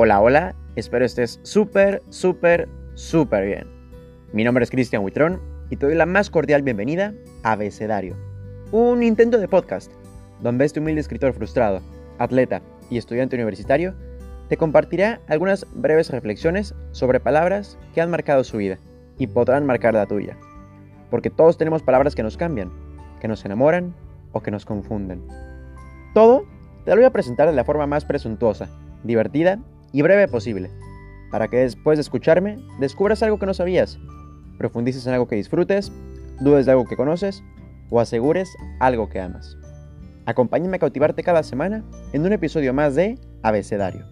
Hola, hola, espero estés súper, súper, súper bien. Mi nombre es Cristian Huitrón y te doy la más cordial bienvenida a Abecedario, un intento de podcast donde este humilde escritor frustrado, atleta y estudiante universitario te compartirá algunas breves reflexiones sobre palabras que han marcado su vida y podrán marcar la tuya. Porque todos tenemos palabras que nos cambian, que nos enamoran o que nos confunden. Todo te lo voy a presentar de la forma más presuntuosa, divertida y breve posible, para que después de escucharme descubras algo que no sabías, profundices en algo que disfrutes, dudes de algo que conoces o asegures algo que amas. Acompáñame a cautivarte cada semana en un episodio más de Abecedario.